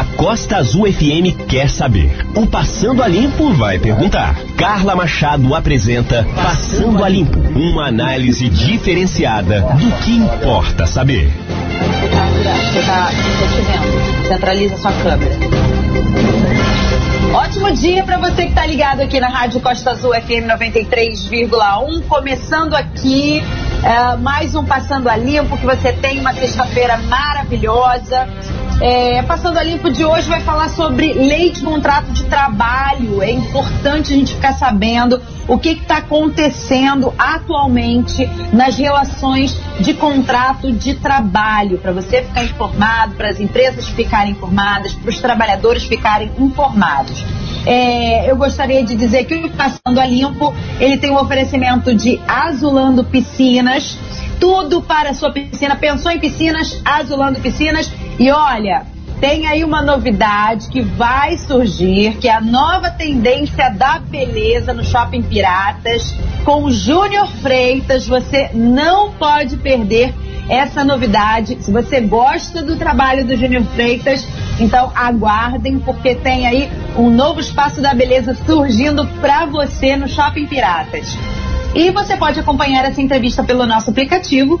A Costa Azul FM quer saber. O Passando a Limpo vai perguntar. Carla Machado apresenta Passando a Limpo, uma análise diferenciada do que importa saber. Você vendo. Centraliza sua câmera. Ótimo dia para você que está ligado aqui na Rádio Costa Azul FM 93,1. Começando aqui uh, mais um Passando a Limpo, que você tem uma sexta-feira maravilhosa. É, Passando a Limpo de hoje vai falar sobre lei de contrato de trabalho. É importante a gente ficar sabendo o que está acontecendo atualmente nas relações de contrato de trabalho, para você ficar informado, para as empresas ficarem informadas, para os trabalhadores ficarem informados. É, eu gostaria de dizer que o Passando a Limpo ele tem um oferecimento de Azulando Piscinas tudo para a sua piscina. Pensou em piscinas? Azulando Piscinas. E olha, tem aí uma novidade que vai surgir, que é a nova tendência da beleza no Shopping Piratas, com Júnior Freitas. Você não pode perder essa novidade. Se você gosta do trabalho do Júnior Freitas, então aguardem, porque tem aí um novo espaço da beleza surgindo para você no Shopping Piratas. E você pode acompanhar essa entrevista pelo nosso aplicativo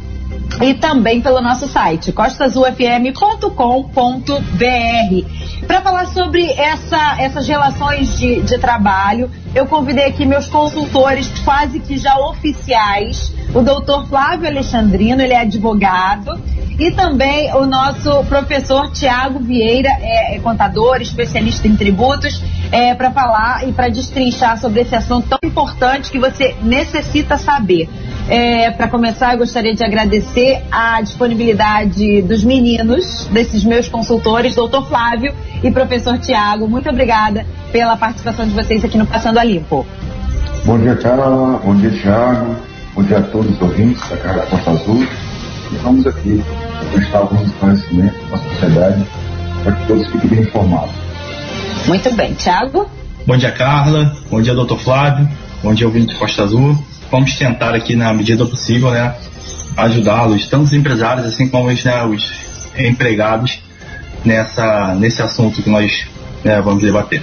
e também pelo nosso site costasufm.com.br para falar sobre essa, essas relações de, de trabalho. Eu convidei aqui meus consultores quase que já oficiais, o doutor Flávio Alexandrino, ele é advogado, e também o nosso professor Tiago Vieira, é, é, contador, especialista em tributos, é, para falar e para destrinchar sobre esse assunto tão importante que você necessita saber. É, para começar, eu gostaria de agradecer a disponibilidade dos meninos, desses meus consultores, doutor Flávio e professor Tiago. Muito obrigada pela participação de vocês aqui no Passando a Limpo. Bom dia, Carla. Bom dia, Tiago. Bom dia a todos os ouvintes da Carla Costa Azul. E vamos aqui prestar alguns esclarecimentos para a sociedade para que todos fiquem bem informados. Muito bem. Tiago? Bom dia, Carla. Bom dia, doutor Flávio. Bom dia, ouvinte Costa Azul. Vamos tentar aqui, na medida possível, né, ajudá-los, tanto os empresários assim como os, né, os empregados, nessa, nesse assunto que nós né, vamos debater.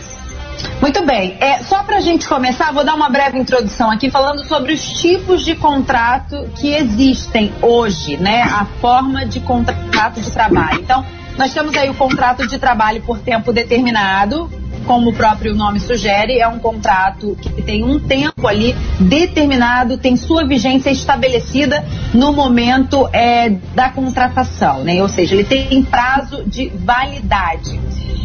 Muito bem. É, só para a gente começar, vou dar uma breve introdução aqui falando sobre os tipos de contrato que existem hoje, né? A forma de contrato de trabalho. Então, nós temos aí o contrato de trabalho por tempo determinado, como o próprio nome sugere, é um contrato que tem um tempo ali determinado, tem sua vigência estabelecida no momento é, da contratação, né? Ou seja, ele tem prazo de validade.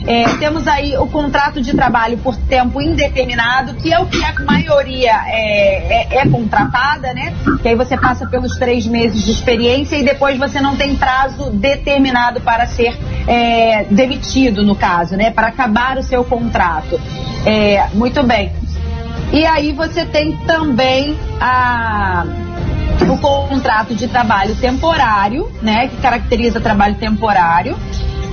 É, temos aí o contrato de trabalho por tempo indeterminado, que é o que a maioria é, é, é, contratada, né? Que aí você passa pelos três meses de experiência e depois você não tem prazo determinado para ser é, demitido, no caso, né? Para acabar o seu contrato. É, muito bem. E aí você tem também a o contrato de trabalho temporário, né, que caracteriza trabalho temporário,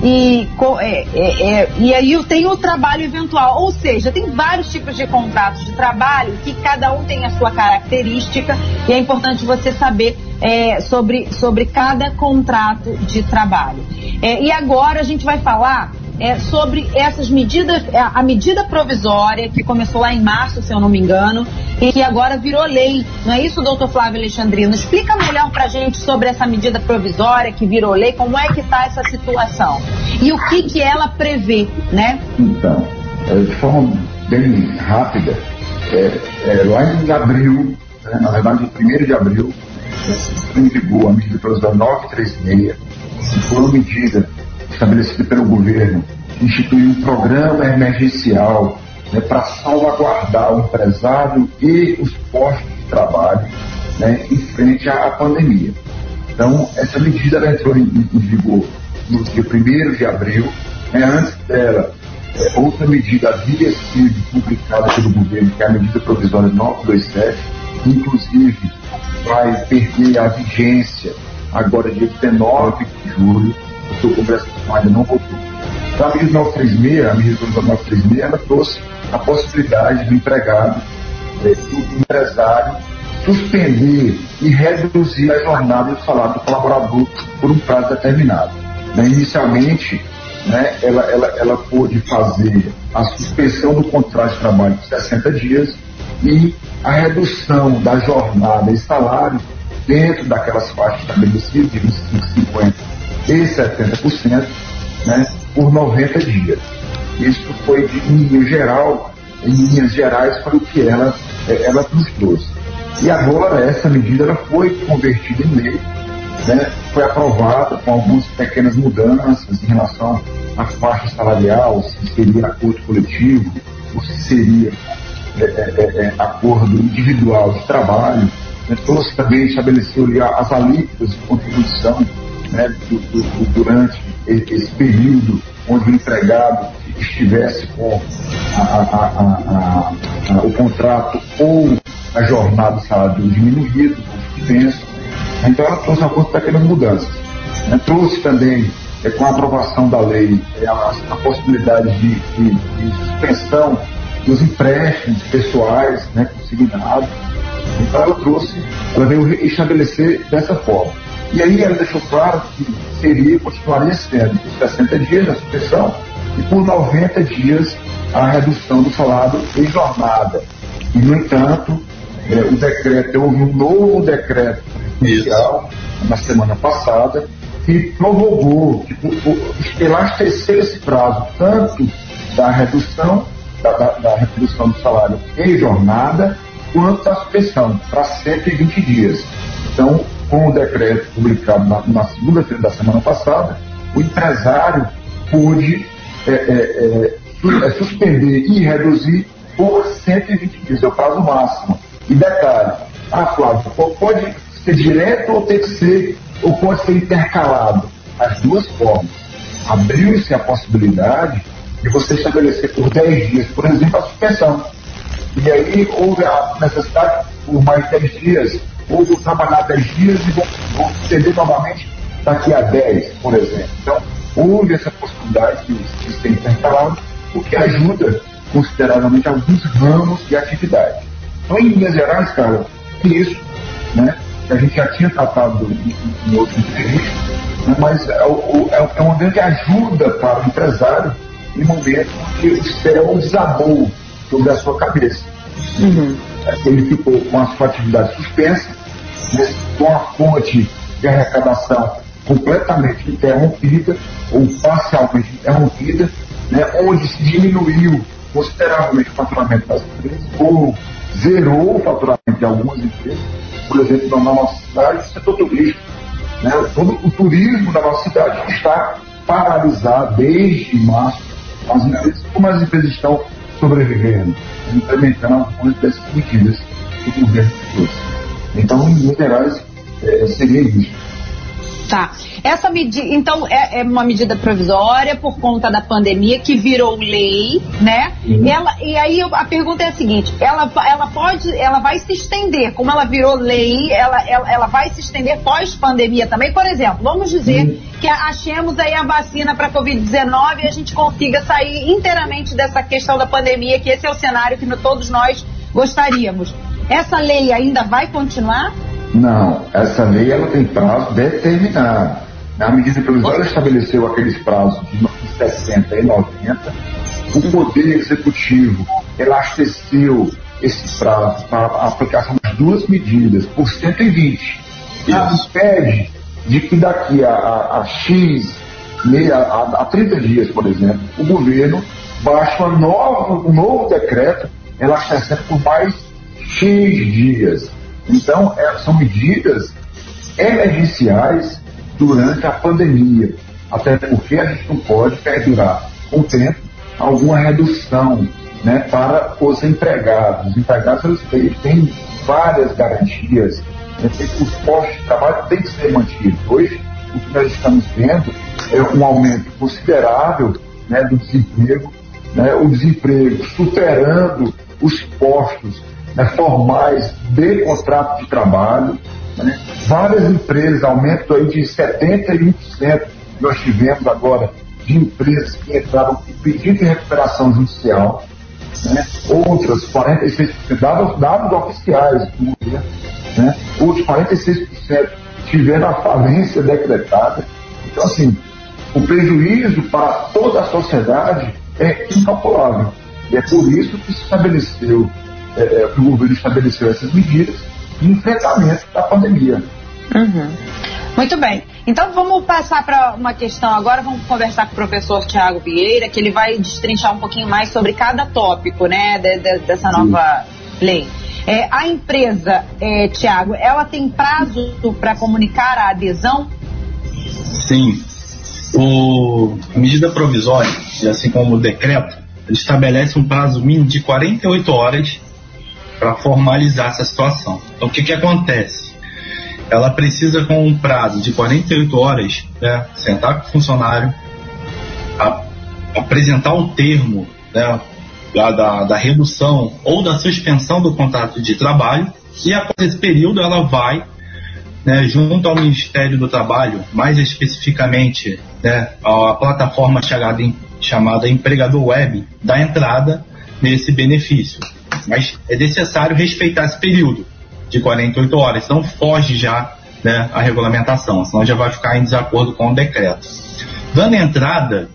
e, é, é, é, e aí tem o trabalho eventual, ou seja, tem vários tipos de contratos de trabalho que cada um tem a sua característica e é importante você saber é, sobre, sobre cada contrato de trabalho. É, e agora a gente vai falar é, sobre essas medidas, a medida provisória que começou lá em março, se eu não me engano, e que agora virou lei. Não é isso, doutor Flávio Alexandrino? Explica melhor para a gente sobre essa medida provisória que virou lei, como é que está essa situação e o que, que ela prevê, né? Então, é, de forma bem rápida, é, é, lá em abril, né, na verdade, em 1 de abril, em vigor a medida provisória 936, foi uma medida estabelecida pelo governo, instituir um programa emergencial né, para salvaguardar o empresário e os postos de trabalho né, em frente à, pandemia. Então, essa medida entrou em, em, vigor no dia 1 de abril. Né, antes dela, é, outra medida havia sido publicada pelo governo, que é a medida provisória 927, que inclusive vai perder a vigência agora dia 19 de julho o Congresso ainda não votou. Então, a medida 936, a medida 936, ela trouxe a possibilidade do empregado, eh, do empresário, suspender e reduzir a jornada e o salário do colaborador por um prazo determinado. Né, inicialmente, né, ela, ela, ela pôde fazer a suspensão do contrato de trabalho por 60 dias e a redução da jornada e salário dentro daquelas faixas estabelecidas de 25, 50 e 70%, né, por 90 dias. Isso foi, em linha geral, em linhas gerais, foi o que ela, eh, ela nos trouxe. E agora essa medida ela foi convertida em lei, né, foi aprovada com algumas pequenas mudanças em relação à faixa salarial, se seria acordo coletivo, ou se seria é, é, é, acordo individual de trabalho. Né, trouxe também, estabeleceu ali as alíquotas de contribuição né, durante esse período onde o empregado estivesse com a, a, a, o contrato ou a jornada salário diminuído, suspenso. Então ela trouxe algumas pequenas mudanças. Né? Trouxe também, é, com a aprovação da lei, é, a, a, possibilidade de, de, de, suspensão dos empréstimos pessoais né, consignados. Então ela trouxe, ela veio estabelecer dessa forma. E aí ela deixou claro que seria, continuaria sendo por 60 dias a suspensão e por 90 dias a redução do salário em jornada. E, no entanto, é, o decreto, houve um novo decreto presidencial na semana passada que prorrogou, que elasteceu esse prazo tanto da redução, da, da, da redução do salário em jornada, quanto da suspensão, para 120 dias. Então, com o decreto publicado na, na segunda-feira da semana passada, o empresário pôde é, é, é, suspender e reduzir por 120 dias, é o prazo máximo. E detalhe, ah, Flávio, pode ser direto ou tem que ser, ou pode ser intercalado? As duas formas. Abriu-se a possibilidade de você estabelecer por 10 dias, por exemplo, a suspensão. E aí houve a necessidade por mais 10 dias, ou vou trabalhar 10 dias e vou, vou estender novamente daqui a 10, por exemplo. Então, houve essa possibilidade de, de ser intercalado, o que ajuda consideravelmente alguns ramos de atividade. Então, em linhas gerais, cara, é isso, né? Que a gente já tinha tratado em, em outros entrevistas, né? mas é, é, é uma grande ajuda para o empresário em momentos que o céu desabou sobre a sua cabeça. Uhum. Ele ficou com a sua atividade suspensa, com a fonte de arrecadação completamente interrompida ou parcialmente interrompida, né? onde se diminuiu consideravelmente o faturamento das empresas, ou zerou o faturamento de algumas empresas, por exemplo, na nossa cidade, o setor turístico. Né? Todo o turismo da nossa cidade está paralisado desde março. As empresas, como as empresas estão sobrevivendo, implementando algumas dessas medidas que o governo trouxe. Então, em Minas Gerais, é, seria isso. Tá. Essa medida, então, é, é, uma medida provisória por conta da pandemia que virou lei, né? Uhum. Ela, e aí a pergunta é a seguinte: ela, ela pode, ela vai se estender, como ela virou lei, ela, ela, ela vai se estender pós-pandemia também. Por exemplo, vamos dizer uhum. que achemos aí a vacina para Covid-19 e a gente consiga sair inteiramente dessa questão da pandemia, que esse é o cenário que todos nós gostaríamos. Essa lei ainda vai continuar? Não, essa lei ela tem prazo determinado. A medida provisória estabeleceu aqueles prazos de 60 e 90. O Poder Executivo elasteceu esse prazo para a aplicação das duas medidas por 120. Isso impede de que daqui a, a, a X, meia, a, a 30 dias, por exemplo, o governo baixe uma nova, um novo decreto elastecendo por mais X dias. Então, é, são medidas emergenciais durante a pandemia, até porque a gente não pode perdurar com o tempo alguma redução né, para os empregados. Os empregados eles têm várias garantias, né, os postos de trabalho têm que ser mantidos. Hoje, o que nós estamos vendo é um aumento considerável né, do desemprego, né, o desemprego superando os postos né, formais de contrato de trabalho. Né? Várias empresas, aumento aí de 71% nós tivemos agora de empresas que entraram com pedido de recuperação judicial, né? outras 46%, dados, dados oficiais do governo, né? outros 46% tiveram a falência decretada. Então, assim, o prejuízo para toda a sociedade é incalculável. E é por isso que se estabeleceu, é, é que o governo estabeleceu essas medidas de enfrentamento da pandemia. Uhum. Muito bem. Então vamos passar para uma questão agora. Vamos conversar com o professor Tiago Vieira, que ele vai destrinchar um pouquinho mais sobre cada tópico, né, de, de, dessa nova Sim. lei. É, a empresa, é, Tiago, ela tem prazo para comunicar a adesão? Sim. O, a medida provisória, assim como o decreto, estabelece um prazo mínimo de 48 horas para formalizar essa situação. Então, o que, que acontece? Ela precisa, com um prazo de 48 horas, né, sentar com o funcionário, a, apresentar o termo né, da, da, da redução ou da suspensão do contrato de trabalho, e após esse período ela vai né, junto ao Ministério do Trabalho, mais especificamente né, a plataforma chamada, chamada Empregador Web, dar entrada nesse benefício. Mas é necessário respeitar esse período de 48 horas, não foge já né, a regulamentação, senão já vai ficar em desacordo com o decreto. Dando entrada,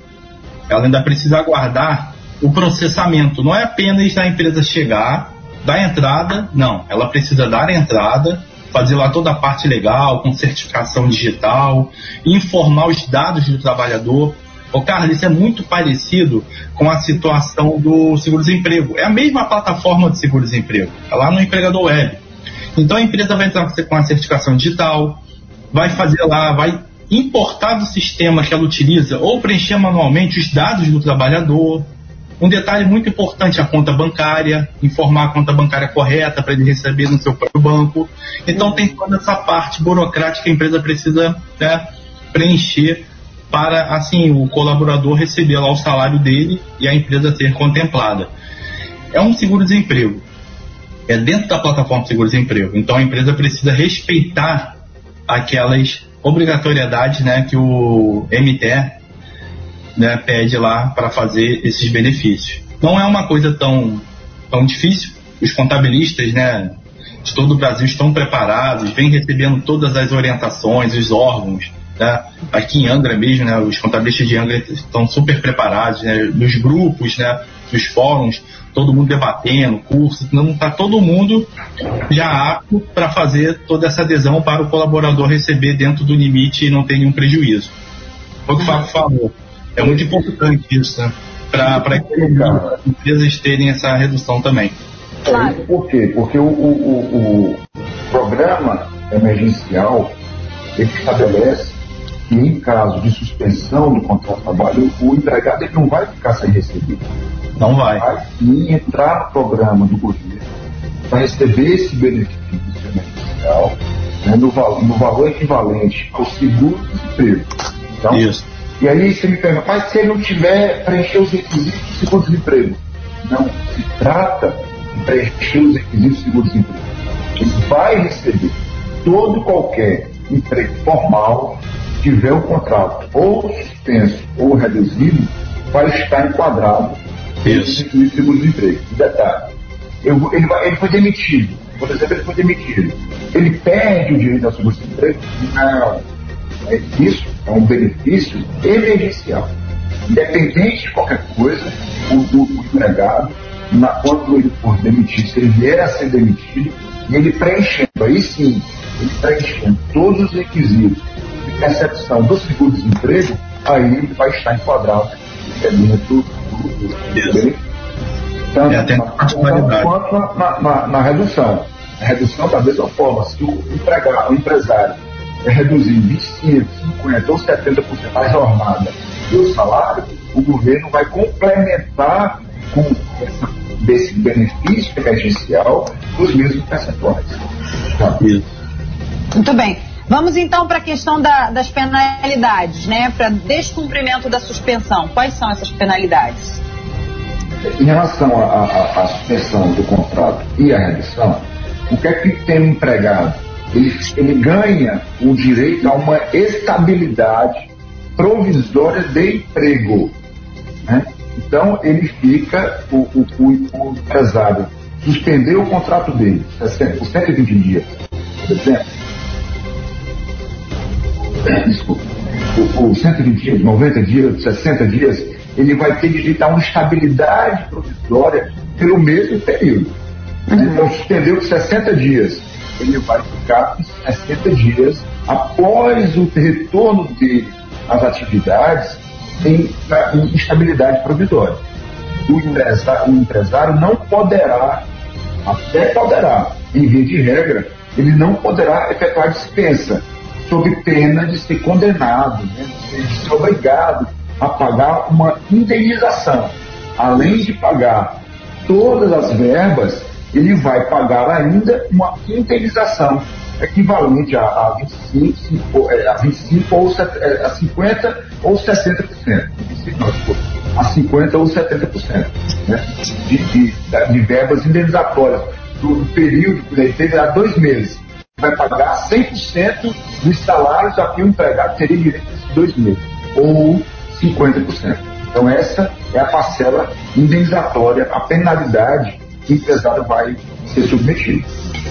ela ainda precisa aguardar o processamento. Não é apenas a empresa chegar, dar entrada, não. Ela precisa dar entrada, fazer lá toda a parte legal, com certificação digital, informar os dados do trabalhador. Ô, Carlos, isso é muito parecido com a situação do seguro-desemprego. É a mesma plataforma de seguro-desemprego, é lá no empregador web. Então a empresa vai entrar com a certificação digital, vai fazer lá, vai importar do sistema que ela utiliza ou preencher manualmente os dados do trabalhador, um detalhe muito importante, a conta bancária, informar a conta bancária correta para ele receber no seu próprio banco. Então tem toda essa parte burocrática que a empresa precisa né, preencher para assim o colaborador receber lá o salário dele e a empresa ser contemplada. É um seguro-desemprego. É dentro da plataforma seguro-desemprego. Então a empresa precisa respeitar aquelas obrigatoriedades né, que o MTE né, pede lá para fazer esses benefícios. Não é uma coisa tão, tão difícil. Os contabilistas né, de todo o Brasil estão preparados, vêm recebendo todas as orientações, os órgãos. Né? Aqui em Angra mesmo, né, os contabilistas de Angra estão super preparados, né, nos grupos, né, nos fóruns, todo mundo debatendo, curso, não está todo mundo já apto para fazer toda essa adesão para o colaborador receber dentro do limite e não ter nenhum prejuízo. Foi o que o Fábio falou. É muito importante isso, né? Para as empresas terem essa redução também. Claro. Por quê? Porque o, o, o, programa emergencial ele estabelece que em caso de suspensão do contrato de trabalho, o empregado ele não vai ficar sem receber. Não vai. Vai sim entrar no programa do governo para receber esse benefício emergencial né, no, no valor equivalente ao seguro-desemprego. Então, Isso e aí você me pergunta, mas se ele não tiver preencher os requisitos do seguro-desemprego? Não, se trata de preencher os requisitos do seguro-desemprego. Ele vai receber todo qualquer emprego formal, tiver o contrato ou suspenso ou reduzido, vai estar enquadrado Isso. no seguro-desemprego. Detalhe, eu, ele, ele foi demitido, por exemplo, ele foi demitido. Ele perde o direito ao seguro-desemprego? Não é isso é um benefício emergencial. Independente de qualquer coisa, o, o, o empregado, na, quando ele for demitido, se ele vier a ser demitido, e ele preenchendo, aí sim, ele preenchendo todos os requisitos de percepção do seguro-desemprego, aí ele vai estar enquadrado dentro do, do, do. Tanto é, na, quanto na, na, na, redução. A redução da mesma forma, se o, empregado, o empresário é reduzir 25, 50 ou 70% a jornada do salário, o governo vai complementar com essa, desse benefício emergencial os mesmos percentuais. Tá? Muito bem. Vamos então para a questão da, das penalidades, né? Para descumprimento da suspensão. Quais são essas penalidades? Em relação à suspensão do contrato e à redução, o que é que tem um empregado ele, ele ganha o direito a uma estabilidade provisória de emprego. Né? Então, ele fica, o, o, o, empresário suspendeu o contrato dele por 120 dias, por exemplo. Desculpa. o, 120 dias, 90 dias, 60 dias, ele vai ter direito a uma estabilidade provisória pelo mesmo período. Uhum. Então, suspendeu 60 dias, ele vai ficar 60 dias após o retorno dele às atividades em, em estabilidade provisória. O empresário, o empresário não poderá, até poderá, em via de regra, ele não poderá efetuar dispensa, sob pena de ser condenado, né, de ser obrigado a pagar uma indenização. Além de pagar todas as verbas, ele vai pagar ainda uma indenização equivalente a, a 25, a 25 ou a 50 ou 60%. a 50 ou 70% né, de, de, de verbas indenizatórias do período que ele teve há dois meses. Vai pagar 100% dos salários a que o empregado teria direito nesses dois meses, ou 50%. Então, essa é a parcela indenizatória, a penalidade que o empresário vai ser submetido.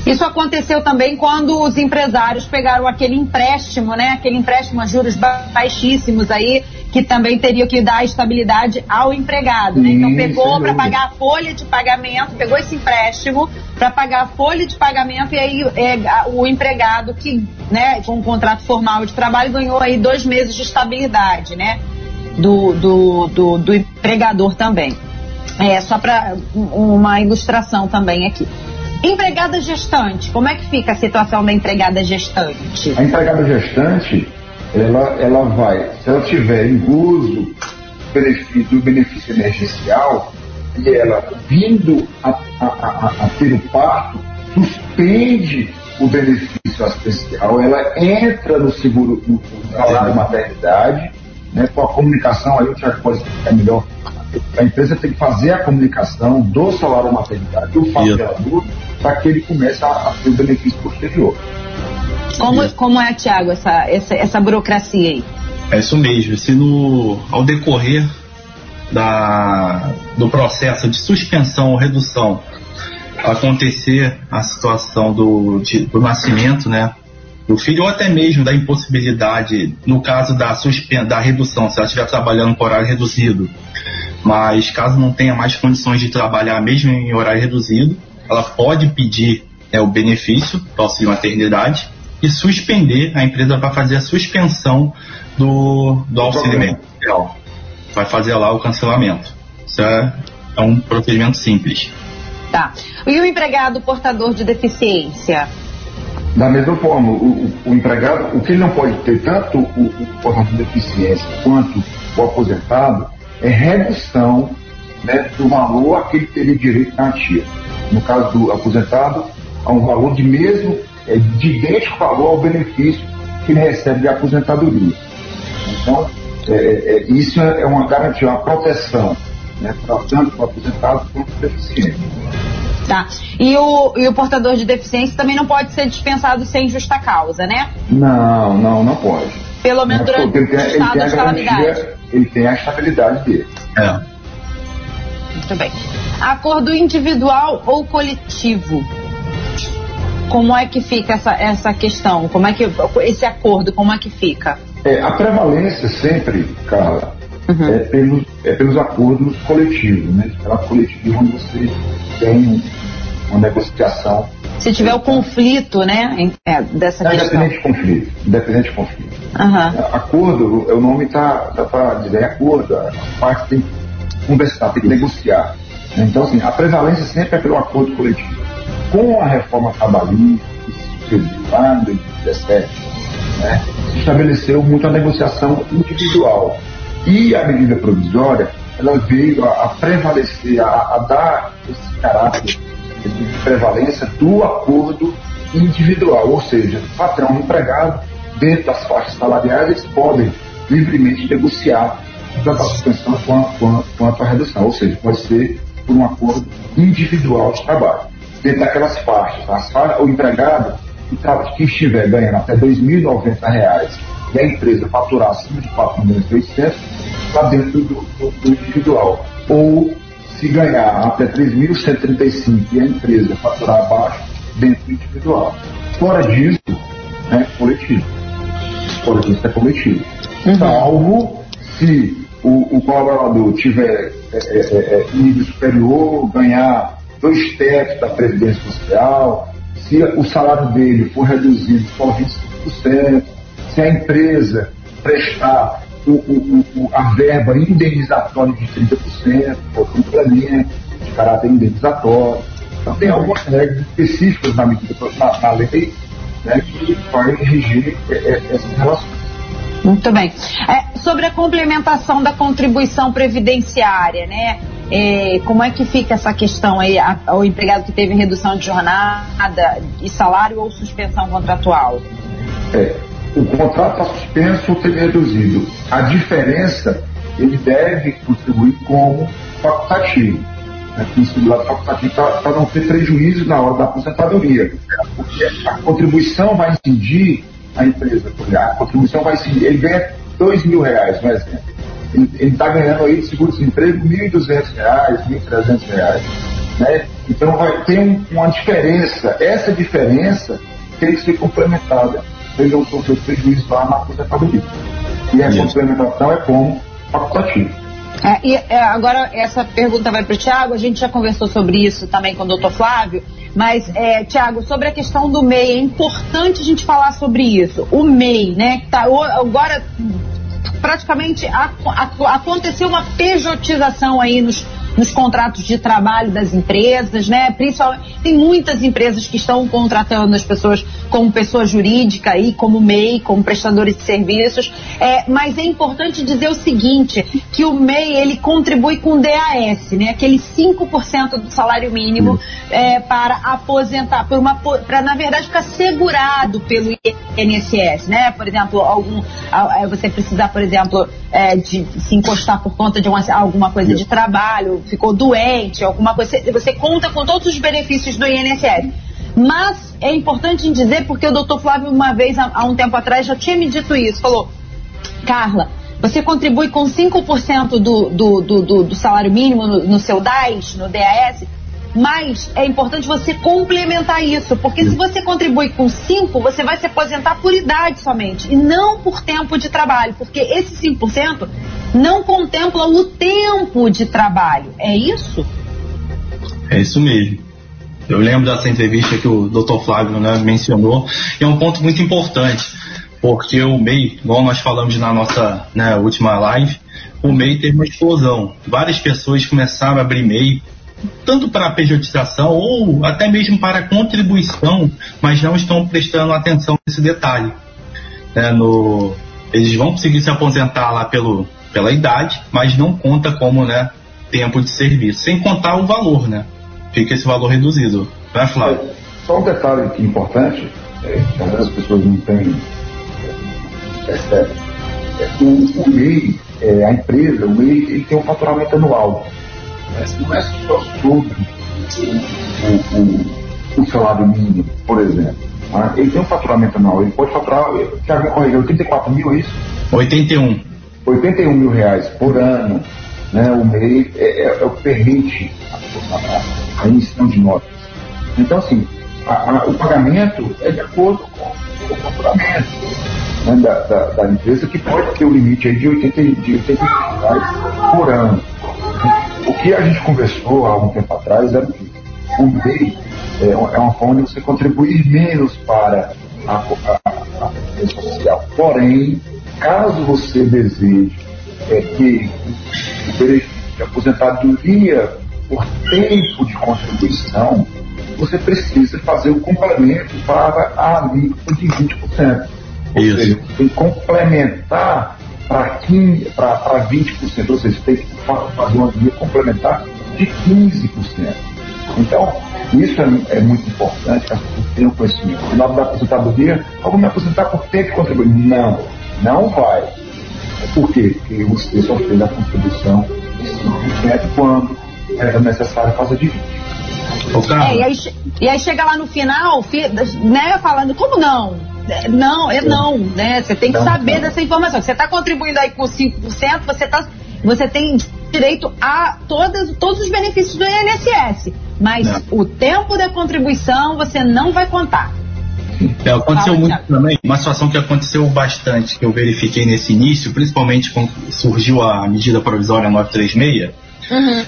Isso aconteceu também quando os empresários pegaram aquele empréstimo, né? Aquele empréstimo a juros baixíssimos aí, que também teria que dar estabilidade ao empregado, né? Então pegou para pagar a folha de pagamento, pegou esse empréstimo para pagar a folha de pagamento e aí é, o empregado que, né, com um contrato formal de trabalho ganhou aí dois meses de estabilidade, né? Do, do, do, do empregador também. É, só para uma ilustração também aqui. Empregada gestante, como é que fica a situação da empregada gestante? A empregada gestante, ela, ela vai, se ela tiver em uso do benefício emergencial, e ela vindo a, a, a, a ter o parto, suspende o benefício assistencial, ela entra no seguro, no, salário maternidade, né, com a comunicação, aí o Tiago pode explicar melhor a empresa tem que fazer a comunicação do salário maternidade do fabricador para que ele comece a, a ter o benefício posterior. Como, como é, Tiago, essa, essa, essa burocracia aí? É isso mesmo. Se no, ao decorrer da, do processo de suspensão ou redução acontecer a situação do, de, do nascimento, né, do filho ou até mesmo da impossibilidade, no caso da, suspen da redução, se ela estiver trabalhando por horário reduzido, mas caso não tenha mais condições de trabalhar mesmo em horário reduzido, ela pode pedir é, o benefício do auxílio maternidade e suspender, a empresa vai fazer a suspensão do, do auxílio emergencial. Vai fazer lá o cancelamento. Isso é, é um procedimento simples. Tá. E o empregado portador de deficiência? Da mesma forma, o, o, o, empregado, o que ele não pode ter, tanto o, o portador de deficiência quanto o aposentado, é redução né, do valor a que ele teria direito na ativa. No caso do aposentado, há um valor de mesmo, é, de idêntico valor ao benefício que ele recebe de aposentadoria. Então, é, é, é isso é uma garantia, uma proteção, né, tanto para o aposentado quanto para o deficiente. Tá. E o, e o portador de deficiência também não pode ser dispensado sem justa causa, né? Não, não, não pode. Pelo menos durante o estado de calamidade. Ele tem a estabilidade dele. É. Muito bem. Acordo individual ou coletivo? Como é que fica essa, essa questão? Como é que esse acordo, como é que fica? É, a prevalência sempre, Carla, uhum. é, pelos, é pelos acordos coletivos, né? Pela coletiva onde você tem uma negociação. Se tiver o conflito, né, é, dessa é, questão. Independente de conflito, independente de conflito. Uhum. Acordo, o nome está tá para dizer acordo, a parte tem que conversar, tem que negociar. Então, assim, a prevalência sempre é pelo acordo coletivo. Com a reforma trabalhista, que sucedeu lá em 2017, né, se estabeleceu muito a negociação individual. E a medida provisória, ela veio a, a prevalecer, a, a, dar esse caráter de prevalência do acordo individual, ou seja, patrão e empregado, dentro das faixas salariais, eles podem livremente negociar tanto a suspensão quanto, quanto a redução, ou seja, pode ser por um acordo individual de trabalho. Dentro daquelas faixas, faixas o empregado que, que estiver ganhando até R$ 2.090 e a empresa faturar acima de 4.600, está dentro do, do, do, individual. Ou se ganhar até 3.135 e a empresa faturar abaixo, dentro do individual. Fora disso, é coletivo. Fora disso, é coletivo. uhum. salvo se o, o colaborador tiver é, é, é, é nível superior, ganhar dois terços da Previdência Social, se o salário dele for reduzido só 25%, se a empresa prestar o, o, o, a verba indenizatória de 30%, ou complemento de caráter indenizatório. Então, tem algumas regras específicas na, medida, na, na lei né, que vai regir é, é, essas relações. Muito bem. É, sobre a complementação da contribuição previdenciária, né? É, como é que fica essa questão aí, a, o empregado que teve redução de jornada, de salário ou suspensão contratual? É, o contrato está suspenso ou teve reduzido. A diferença, ele deve contribuir como facultativo. Aqui no simulado facultativo para não ter prejuízo na hora da aposentadoria. Porque a contribuição vai incidir a empresa, a contribuição vai incidir, ele ganha dois mil reais, por exemplo. Ele está ganhando aí de seguro-desemprego R$ 1.200, R$ 1.300. Né? Então vai ter um, uma diferença. Essa diferença tem que ser complementada ele não sofrer prejuízo lá na aposentadoria. E a complementação é como facultativo. É, e é, agora essa pergunta vai para o Tiago, a gente já conversou sobre isso também com o doutor Flávio, mas, é, Tiago, sobre a questão do MEI, é importante a gente falar sobre isso. O MEI, né, que tá, agora praticamente a, a, aconteceu uma pejotização aí nos, nos contratos de trabalho das empresas, né? Principalmente, tem muitas empresas que estão contratando as pessoas como pessoa jurídica e como MEI, como prestadores de serviços. É, mas é importante dizer o seguinte, que o MEI ele contribui com DAS, né? Aquele 5% do salário mínimo é, para aposentar, para na verdade ficar segurado pelo INSS, né? Por exemplo, algum, você precisar, por exemplo, é, de se encostar por conta de uma, alguma coisa de trabalho, ficou doente, alguma coisa, você conta com todos os benefícios do INSS. Mas é importante dizer, porque o doutor Flávio, uma vez, há, há um tempo atrás, já tinha me dito isso, falou, Carla, você contribui com 5% do, do, do, do, salário mínimo no, no seu DAS, no DAS, mas é importante você complementar isso, porque se você contribui com 5, você vai se aposentar por idade somente, e não por tempo de trabalho, porque esse 5% não contempla o tempo de trabalho. É isso? É isso mesmo. Eu lembro dessa entrevista que o Dr. Flávio né, mencionou, e é um ponto muito importante, porque o MEI, igual nós falamos na nossa né, última live, o MEI teve uma explosão. Várias pessoas começaram a abrir MEI, tanto para a pejotização ou até mesmo para a contribuição, mas não estão prestando atenção nesse detalhe. É, no, eles vão conseguir se aposentar lá pelo, pela idade, mas não conta como né, tempo de serviço, sem contar o valor, né? Fica esse valor reduzido. Vai, Flávio? É, só um detalhe aqui importante, é, que às vezes as pessoas não têm é, o, o MEI, é, a empresa, o MEI, ele tem um faturamento anual. Né? Não é só sobre o, o, o salário mínimo, por exemplo. Né? Ele tem um faturamento anual, ele pode faturar, Tiago, corrigir, 84 mil, é isso? 81. 81 mil reais por ano, né, o MEI é, é, é o permite a, a, a, emissão de notas. Então, assim, a, o pagamento é de acordo com o faturamento né, da, da, da, empresa, que pode ter o limite aí de 80, de 80 reais por ano. O que a gente conversou há um tempo atrás era que o MEI é, é uma forma de você contribuir menos para a, a, a, social. Porém, caso você deseje é, ter o benefício de aposentadoria por tempo de contribuição, você precisa fazer o complemento para a alíquota de 20%. Ou Isso. seja, você tem que complementar para 20%, ou seja, você tem que fazer uma via complementar de 15%. Então, isso é, é muito importante que as pessoas tenham conhecimento. No final da aposentadoria, eu vou me aposentar por tempo de contribuir. Não, não vai. Por quê? Porque você só fez a contribuição de 5% quando era necessário fazer de 20%. É, e, aí, e aí chega lá no final, né, falando, como não? É, não, é não, né? Você tem que não, saber não. dessa informação. Você está contribuindo aí com 5%, você, tá, você tem direito a todas, todos os benefícios do INSS. Mas não. o tempo da contribuição você não vai contar. É, aconteceu muito também, uma situação que aconteceu bastante, que eu verifiquei nesse início, principalmente quando surgiu a medida provisória 936. Uhum.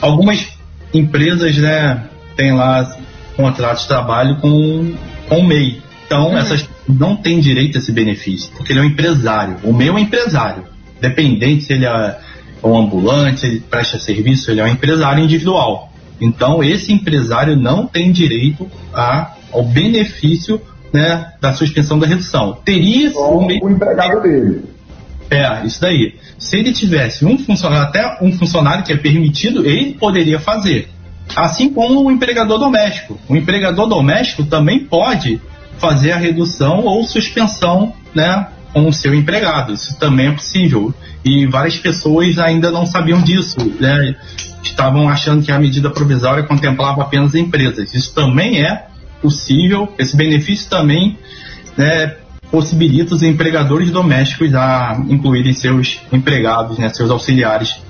Algumas empresas, né, têm lá contratos de trabalho com, com o MEI. Então, uhum. essas não têm direito a esse benefício, porque ele é um empresário. O meu é um empresário. Dependente se ele é um ambulante, se ele presta serviço, ele é um empresário individual. Então, esse empresário não tem direito a, ao benefício né, da suspensão da redução. Teria o, o empregado dele. É, isso daí. Se ele tivesse um funcionário, até um funcionário que é permitido, ele poderia fazer. Assim como o empregador doméstico. O empregador doméstico também pode fazer a redução ou suspensão né, com o seu empregado. Isso também é possível. E várias pessoas ainda não sabiam disso. Né? Estavam achando que a medida provisória contemplava apenas empresas. Isso também é possível. Esse benefício também né, possibilita os empregadores domésticos a incluírem seus empregados, né, seus auxiliares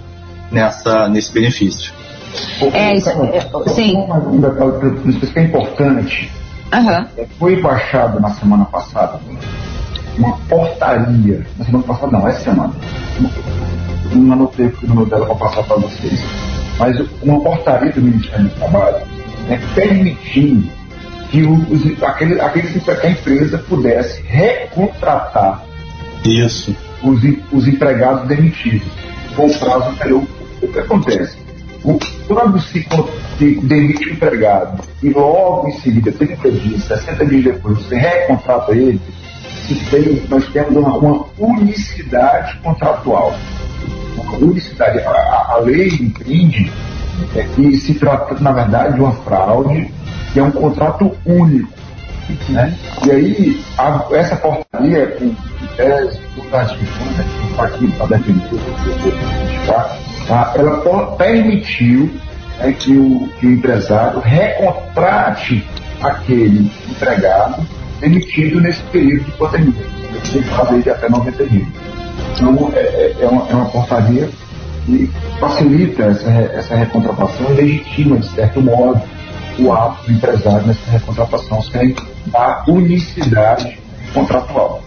nessa, nesse benefício. É, isso, é, sim. Isso é importante. Uhum. Foi baixado na semana passada uma portaria, na semana passada não, essa semana. Não anotei o número dela para passar para vocês. Mas uma portaria do Ministério do Trabalho né, permitindo que os, aquele, aqueles, que a empresa pudesse recontratar Isso. Os, os empregados demitidos com prazo anterior. O que acontece? O, quando se, se demite o empregado e logo em seguida, 30 dias, 60 dias depois, você recontrata ele, tem, nós temos uma, uma, unicidade contratual. Uma unicidade. A, a lei entende é, que se trata, na verdade, de uma fraude que é um contrato único. Né? E aí, a, essa portaria, com tese, com ratificando, né, que está aqui para tá? ela permitiu né, que, o, que o empresário recontrate aquele empregado demitido nesse período de pandemia. Ele tem que fazer de até 90 dias. Então, é, é, é, uma, é uma portaria que facilita essa, essa recontratação e legitima, de certo modo, o ato do empresário nessa recontratação sem a unicidade contratual.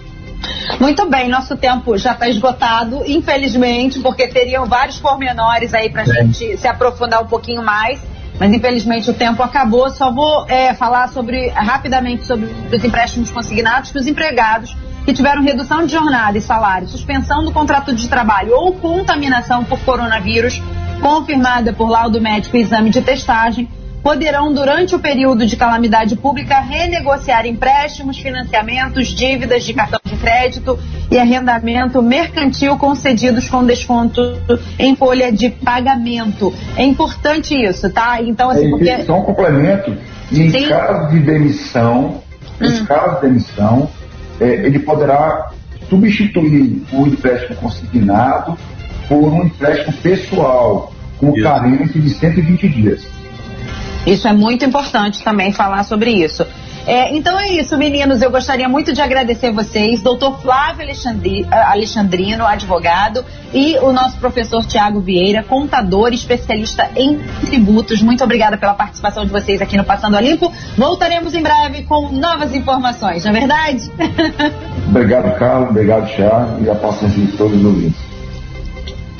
Muito bem, nosso tempo já está esgotado, infelizmente, porque teriam vários pormenores aí para a gente se aprofundar um pouquinho mais. Mas infelizmente o tempo acabou. Só vou é, falar sobre rapidamente sobre os empréstimos consignados que os empregados que tiveram redução de jornada e salário, suspensão do contrato de trabalho ou contaminação por coronavírus confirmada por laudo médico e exame de testagem poderão, durante o período de calamidade pública, renegociar empréstimos, financiamentos, dívidas de cartão de crédito e arrendamento mercantil concedidos com desconto em folha de pagamento. É importante isso, tá? Então, assim, é, porque... Só um complemento. em Sim. caso de demissão, hum. em caso de demissão, é, ele poderá substituir o empréstimo consignado por um empréstimo pessoal, com carência de 120 dias. Isso é muito importante também falar sobre isso. É, então é isso, meninos. Eu gostaria muito de agradecer vocês, doutor Flávio Alexandri, Alexandrino, advogado, e o nosso professor Tiago Vieira, contador, especialista em tributos. Muito obrigada pela participação de vocês aqui no Passando a Limpo. Voltaremos em breve com novas informações, não é verdade? Obrigado, Carlos. Obrigado, Tiago, e a paciência de todos os ouvintes.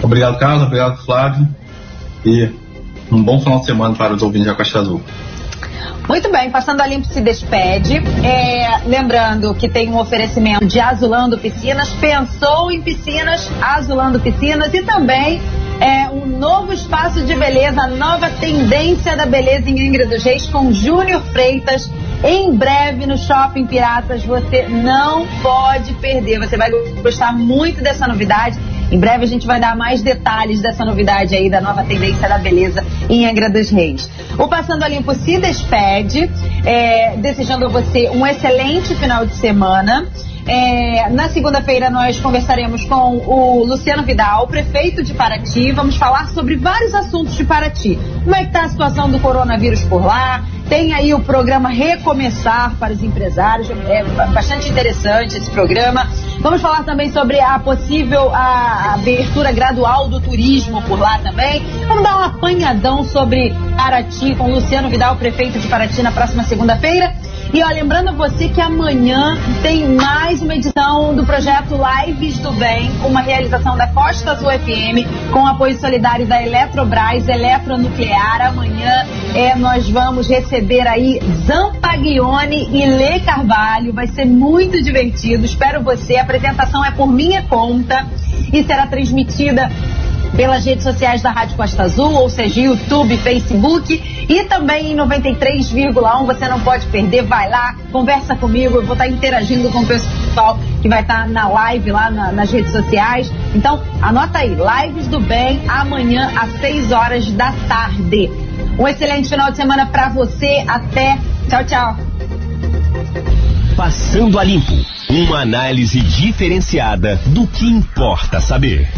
Obrigado, Carlos. Obrigado, Flávio. E um bom final de semana para os ouvintes da Costa Azul. Muito bem, passando a limpo se despede. É, lembrando que tem um oferecimento de Azulando Piscinas. Pensou em piscinas, Azulando Piscinas e também é, um novo espaço de beleza, nova tendência da beleza em Angra dos Reis com Júnior Freitas. Em breve no Shopping Piratas, você não pode perder. Você vai gostar muito dessa novidade. Em breve a gente vai dar mais detalhes dessa novidade aí da nova tendência da beleza em Angra dos Reis. O Passando a Limpo se despede, é, desejando a você um excelente final de semana. É, na segunda-feira nós conversaremos com o Luciano Vidal, prefeito de Paraty. Vamos falar sobre vários assuntos de Paraty. Como é que está a situação do coronavírus por lá? Tem aí o programa Recomeçar para os empresários. É bastante interessante esse programa. Vamos falar também sobre a possível a abertura gradual do turismo por lá também. Vamos dar um apanhadão sobre Paraty com Luciano Vidal, prefeito de Paraty, na próxima segunda-feira. E ó, lembrando você que amanhã tem mais uma edição do projeto Lives do Bem, uma realização da Costa Azul FM, com apoio solidário da Eletrobras, Eletronuclear. Amanhã é, nós vamos receber aí Zampaglione e Lê Carvalho. Vai ser muito divertido. Espero você. A apresentação é por minha conta e será transmitida pelas redes sociais da Rádio Costa Azul, ou seja, YouTube, Facebook e também em 93,1. Você não pode perder, vai lá, conversa comigo, eu vou estar interagindo com o pessoal que vai estar na live lá na, nas redes sociais. Então, anota aí, Lives do Bem, amanhã às 6 horas da tarde. Um excelente final de semana para você. Até. Tchau, tchau. Passando a Limpo uma análise diferenciada do que importa saber.